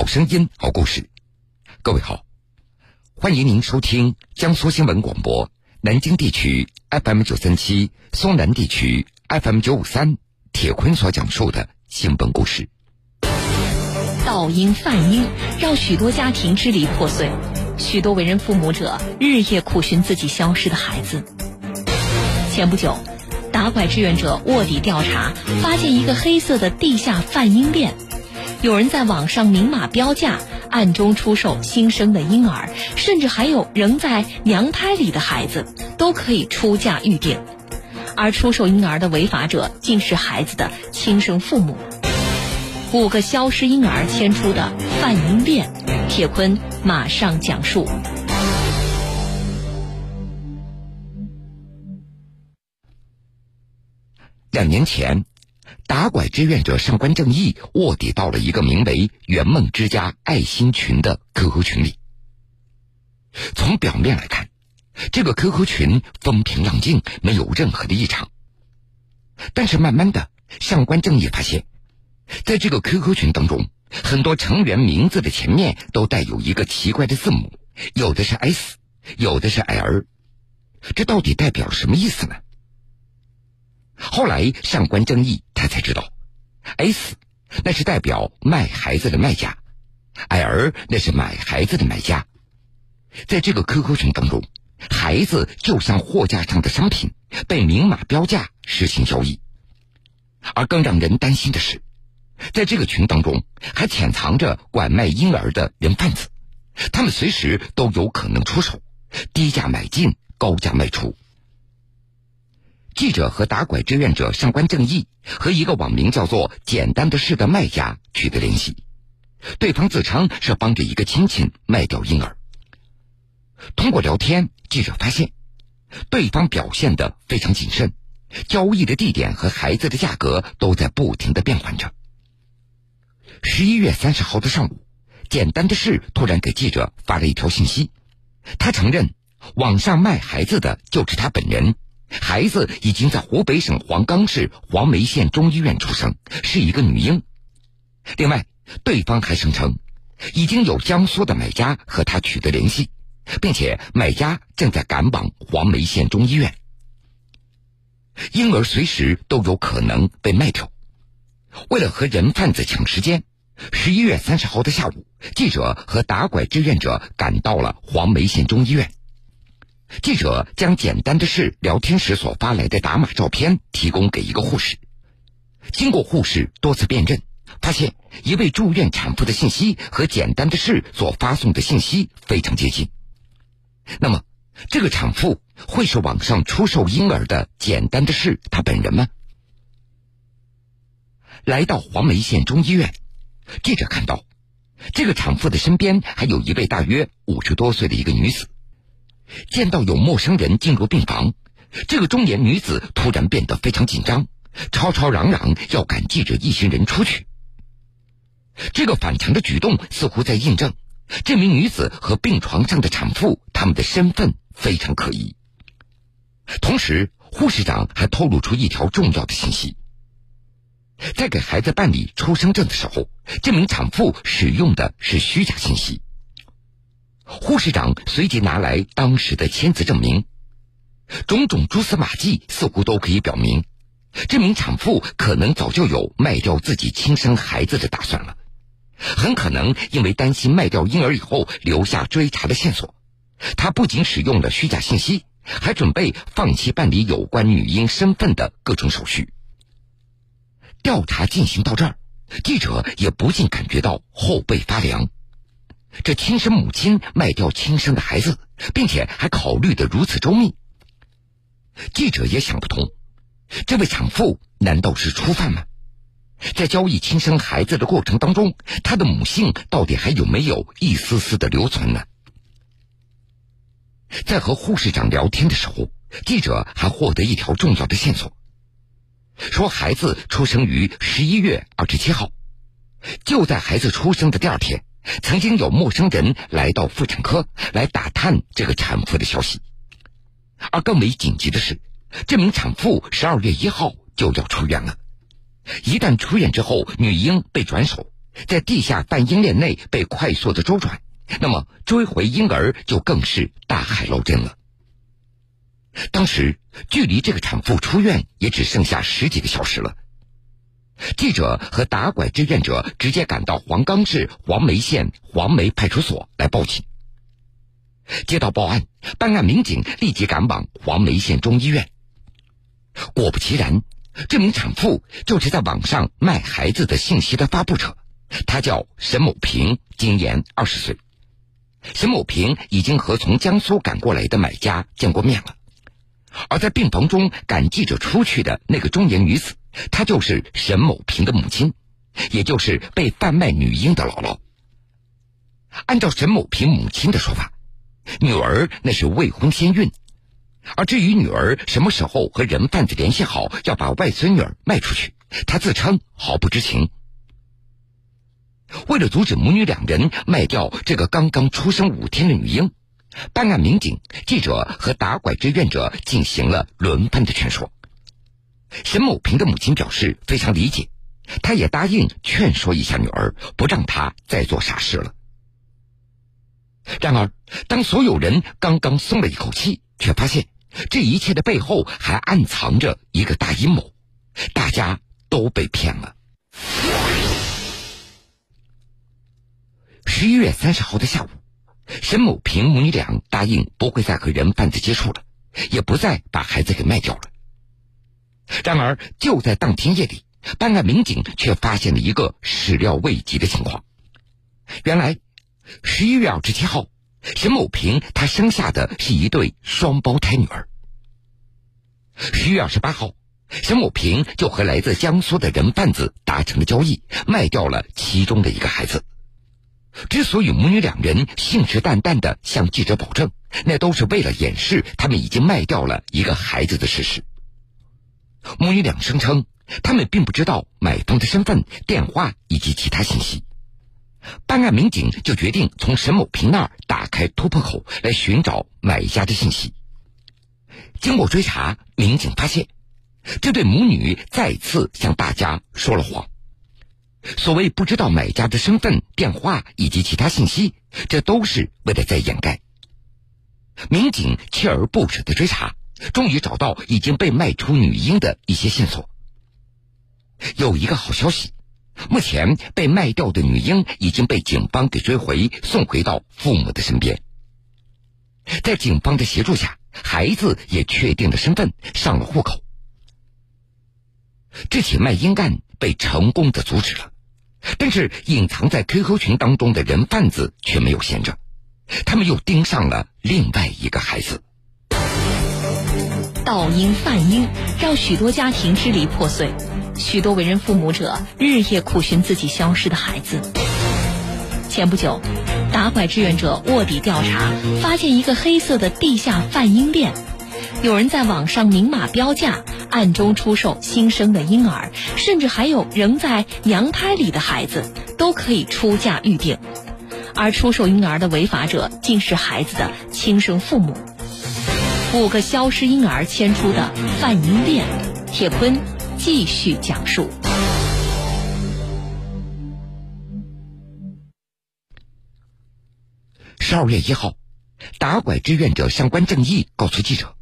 好声音，好故事。各位好，欢迎您收听江苏新闻广播南京地区 FM 九三七、松南地区 FM 九五三。铁坤所讲述的新闻故事。盗音贩音让许多家庭支离破碎，许多为人父母者日夜苦寻自己消失的孩子。前不久，打拐志愿者卧底调查，发现一个黑色的地下贩婴链，有人在网上明码标价，暗中出售新生的婴儿，甚至还有仍在娘胎里的孩子都可以出价预定。而出售婴儿的违法者竟是孩子的亲生父母。五个消失婴儿牵出的贩婴链，铁坤马上讲述。两年前，打拐志愿者上官正义卧底到了一个名为“圆梦之家爱心群”的 QQ 群里。从表面来看。这个 QQ 群风平浪静，没有任何的异常。但是慢慢的，上官正义发现，在这个 QQ 群当中，很多成员名字的前面都带有一个奇怪的字母，有的是 S，有的是 L，这到底代表什么意思呢？后来上官正义才知道，S 那是代表卖孩子的卖家，L 那是买孩子的买家，在这个 QQ 群当中。孩子就像货架上的商品，被明码标价实行交易。而更让人担心的是，在这个群当中还潜藏着拐卖婴儿的人贩子，他们随时都有可能出手，低价买进，高价卖出。记者和打拐志愿者上官正义和一个网名叫做“简单的事”的卖家取得联系，对方自称是帮着一个亲戚卖掉婴儿。通过聊天，记者发现，对方表现的非常谨慎，交易的地点和孩子的价格都在不停的变换着。十一月三十号的上午，简单的事突然给记者发了一条信息，他承认网上卖孩子的就是他本人，孩子已经在湖北省黄冈市黄梅县中医院出生，是一个女婴。另外，对方还声称，已经有江苏的买家和他取得联系。并且买家正在赶往黄梅县中医院，婴儿随时都有可能被卖掉。为了和人贩子抢时间，十一月三十号的下午，记者和打拐志愿者赶到了黄梅县中医院。记者将简单的事聊天时所发来的打码照片提供给一个护士，经过护士多次辨认，发现一位住院产妇的信息和简单的事所发送的信息非常接近。那么，这个产妇会是网上出售婴儿的简单的事她本人吗？来到黄梅县中医院，记者看到，这个产妇的身边还有一位大约五十多岁的一个女子。见到有陌生人进入病房，这个中年女子突然变得非常紧张，吵吵嚷嚷要赶记者一行人出去。这个反常的举动似乎在印证。这名女子和病床上的产妇，他们的身份非常可疑。同时，护士长还透露出一条重要的信息：在给孩子办理出生证的时候，这名产妇使用的是虚假信息。护士长随即拿来当时的签字证明，种种蛛丝马迹似乎都可以表明，这名产妇可能早就有卖掉自己亲生孩子的打算了。很可能因为担心卖掉婴儿以后留下追查的线索，他不仅使用了虚假信息，还准备放弃办理有关女婴身份的各种手续。调查进行到这儿，记者也不禁感觉到后背发凉。这亲生母亲卖掉亲生的孩子，并且还考虑的如此周密，记者也想不通，这位产妇难道是初犯吗？在交易亲生孩子的过程当中，他的母性到底还有没有一丝丝的留存呢？在和护士长聊天的时候，记者还获得一条重要的线索，说孩子出生于十一月二十七号，就在孩子出生的第二天，曾经有陌生人来到妇产科来打探这个产妇的消息，而更为紧急的是，这名产妇十二月一号就要出院了。一旦出院之后，女婴被转手，在地下半婴链内被快速的周转，那么追回婴儿就更是大海捞针了。当时距离这个产妇出院也只剩下十几个小时了。记者和打拐志愿者直接赶到黄冈市黄梅县黄梅派出所来报警。接到报案，办案民警立即赶往黄梅县中医院。果不其然，这名产妇就是在网上卖孩子的信息的发布者，她叫沈某平，今年二十岁。沈某平已经和从江苏赶过来的买家见过面了。而在病房中赶记者出去的那个中年女子，她就是沈某平的母亲，也就是被贩卖女婴的姥姥。按照沈某平母亲的说法，女儿那是未婚先孕，而至于女儿什么时候和人贩子联系好要把外孙女儿卖出去，她自称毫不知情。为了阻止母女两人卖掉这个刚刚出生五天的女婴。办案民警、记者和打拐志愿者进行了轮番的劝说。沈某平的母亲表示非常理解，她也答应劝说一下女儿，不让她再做傻事了。然而，当所有人刚刚松了一口气，却发现这一切的背后还暗藏着一个大阴谋，大家都被骗了。十一月三十号的下午。沈某平母女俩答应不会再和人贩子接触了，也不再把孩子给卖掉了。然而，就在当天夜里，办案民警却发现了一个始料未及的情况。原来，十一月二十七号，沈某平他生下的是一对双胞胎女儿。十一月二十八号，沈某平就和来自江苏的人贩子达成了交易，卖掉了其中的一个孩子。之所以母女两人信誓旦旦的向记者保证，那都是为了掩饰他们已经卖掉了一个孩子的事实。母女俩声称，他们并不知道买方的身份、电话以及其他信息。办案民警就决定从沈某平那儿打开突破口，来寻找买家的信息。经过追查，民警发现，这对母女再次向大家说了谎。所谓不知道买家的身份、电话以及其他信息，这都是为了在掩盖。民警锲而不舍的追查，终于找到已经被卖出女婴的一些线索。有一个好消息，目前被卖掉的女婴已经被警方给追回，送回到父母的身边。在警方的协助下，孩子也确定了身份，上了户口。这起卖婴案。被成功的阻止了，但是隐藏在 QQ 群当中的人贩子却没有闲着，他们又盯上了另外一个孩子。盗婴贩婴让许多家庭支离破碎，许多为人父母者日夜苦寻自己消失的孩子。前不久，打拐志愿者卧底调查，发现一个黑色的地下贩婴链，有人在网上明码标价。暗中出售新生的婴儿，甚至还有仍在娘胎里的孩子，都可以出价预定。而出售婴儿的违法者，竟是孩子的亲生父母。五个消失婴儿牵出的贩婴链，铁坤继续讲述。十二月一号，打拐志愿者上官正义告诉记者。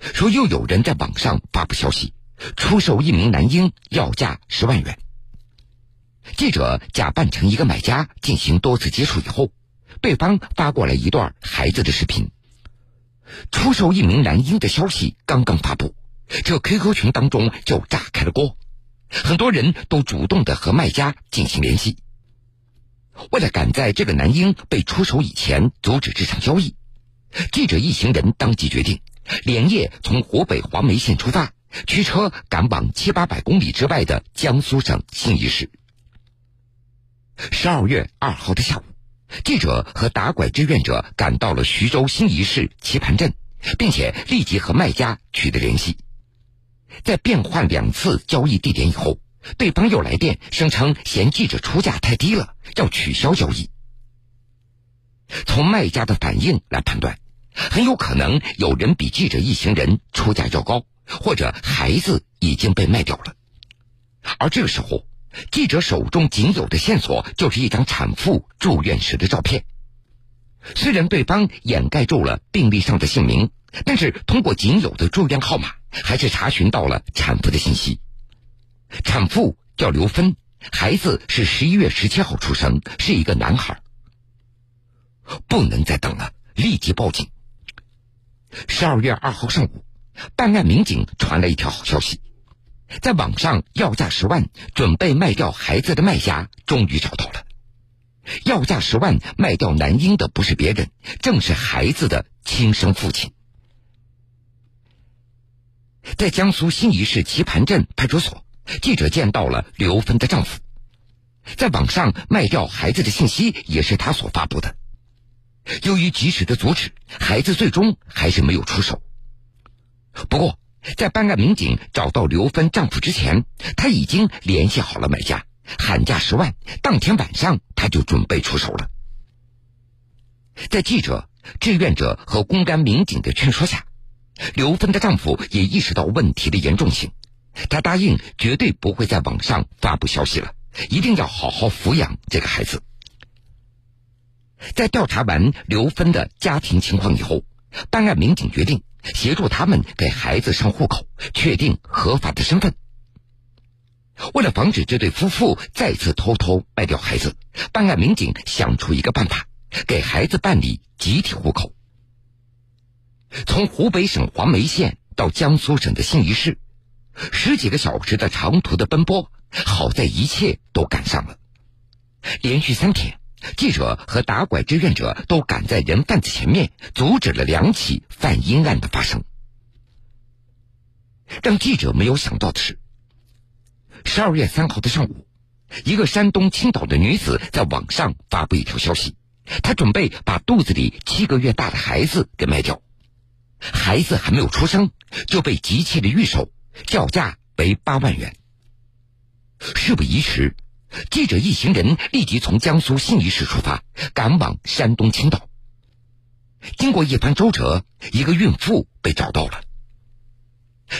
说又有人在网上发布消息，出售一名男婴，要价十万元。记者假扮成一个买家进行多次接触以后，对方发过来一段孩子的视频。出售一名男婴的消息刚刚发布，这 QQ 群当中就炸开了锅，很多人都主动的和卖家进行联系。为了赶在这个男婴被出手以前阻止这场交易，记者一行人当即决定。连夜从湖北黄梅县出发，驱车赶往七八百公里之外的江苏省兴义市。十二月二号的下午，记者和打拐志愿者赶到了徐州新沂市棋盘镇，并且立即和卖家取得联系。在变换两次交易地点以后，对方又来电声称嫌记者出价太低了，要取消交易。从卖家的反应来判断。很有可能有人比记者一行人出价要高，或者孩子已经被卖掉了。而这个时候，记者手中仅有的线索就是一张产妇住院时的照片。虽然对方掩盖住了病历上的姓名，但是通过仅有的住院号码，还是查询到了产妇的信息。产妇叫刘芬，孩子是十一月十七号出生，是一个男孩。不能再等了，立即报警。十二月二号上午，办案民警传来一条好消息，在网上要价十万准备卖掉孩子的卖家终于找到了。要价十万卖掉男婴的不是别人，正是孩子的亲生父亲。在江苏新沂市棋盘镇派出所，记者见到了刘芬的丈夫，在网上卖掉孩子的信息也是他所发布的。由于及时的阻止，孩子最终还是没有出手。不过，在办案民警找到刘芬丈夫之前，他已经联系好了买家，喊价十万。当天晚上，他就准备出手了。在记者、志愿者和公安民警的劝说下，刘芬的丈夫也意识到问题的严重性，他答应绝对不会在网上发布消息了，一定要好好抚养这个孩子。在调查完刘芬的家庭情况以后，办案民警决定协助他们给孩子上户口，确定合法的身份。为了防止这对夫妇再次偷偷卖掉孩子，办案民警想出一个办法，给孩子办理集体户口。从湖北省黄梅县到江苏省的新沂市，十几个小时的长途的奔波，好在一切都赶上了，连续三天。记者和打拐志愿者都赶在人贩子前面，阻止了两起贩婴案的发生。让记者没有想到的是，十二月三号的上午，一个山东青岛的女子在网上发布一条消息，她准备把肚子里七个月大的孩子给卖掉，孩子还没有出生就被急切的预售，叫价为八万元。事不宜迟。记者一行人立即从江苏新沂市出发，赶往山东青岛。经过一番周折，一个孕妇被找到了。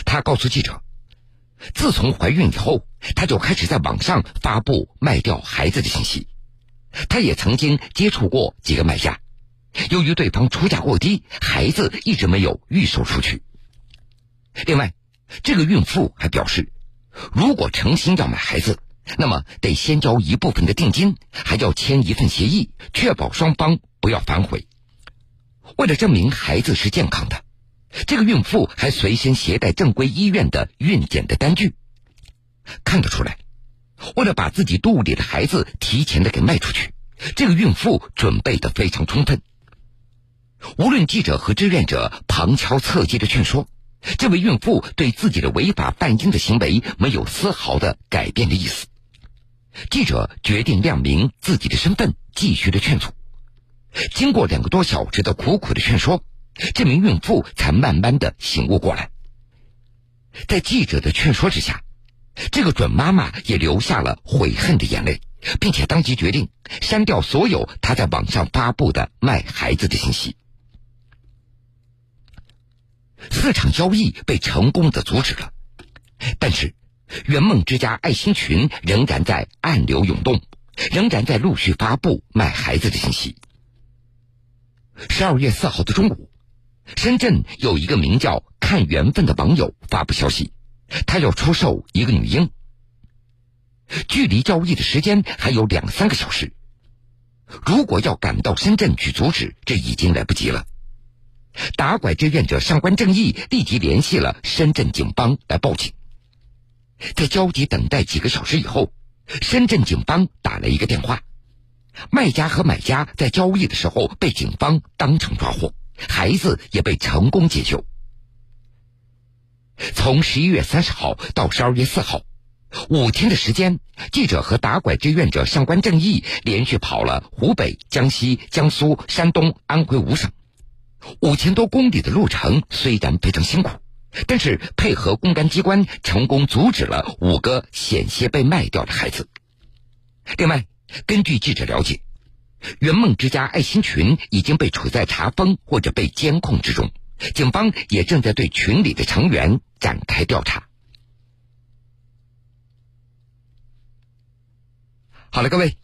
她告诉记者，自从怀孕以后，她就开始在网上发布卖掉孩子的信息。她也曾经接触过几个买家，由于对方出价过低，孩子一直没有预售出去。另外，这个孕妇还表示，如果诚心要买孩子，那么得先交一部分的定金，还要签一份协议，确保双方不要反悔。为了证明孩子是健康的，这个孕妇还随身携带正规医院的孕检的单据。看得出来，为了把自己肚里的孩子提前的给卖出去，这个孕妇准备的非常充分。无论记者和志愿者旁敲侧击的劝说，这位孕妇对自己的违法贩婴的行为没有丝毫的改变的意思。记者决定亮明自己的身份，继续的劝阻。经过两个多小时的苦苦的劝说，这名孕妇才慢慢的醒悟过来。在记者的劝说之下，这个准妈妈也流下了悔恨的眼泪，并且当即决定删掉所有她在网上发布的卖孩子的信息。四场交易被成功的阻止了，但是。圆梦之家爱心群仍然在暗流涌动，仍然在陆续发布卖孩子的信息。十二月四号的中午，深圳有一个名叫“看缘分”的网友发布消息，他要出售一个女婴。距离交易的时间还有两三个小时，如果要赶到深圳去阻止，这已经来不及了。打拐志愿者上官正义立即联系了深圳警方来报警。在焦急等待几个小时以后，深圳警方打了一个电话，卖家和买家在交易的时候被警方当场抓获，孩子也被成功解救。从十一月三十号到十二月四号，五天的时间，记者和打拐志愿者上官正义连续跑了湖北、江西、江苏、山东、安徽五省，五千多公里的路程虽然非常辛苦。但是配合公安机关成功阻止了五个险些被卖掉的孩子。另外根据记者了解圆梦之家爱心群已经被处在查封或者被监控之中。警方也正在对群里的成员展开调查。好了各位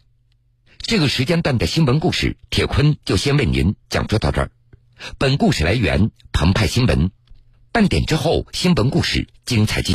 这个时间段的新闻故事铁坤就先为您讲述到这儿。本故事来源澎湃新闻。半点之后，新闻故事精彩继续。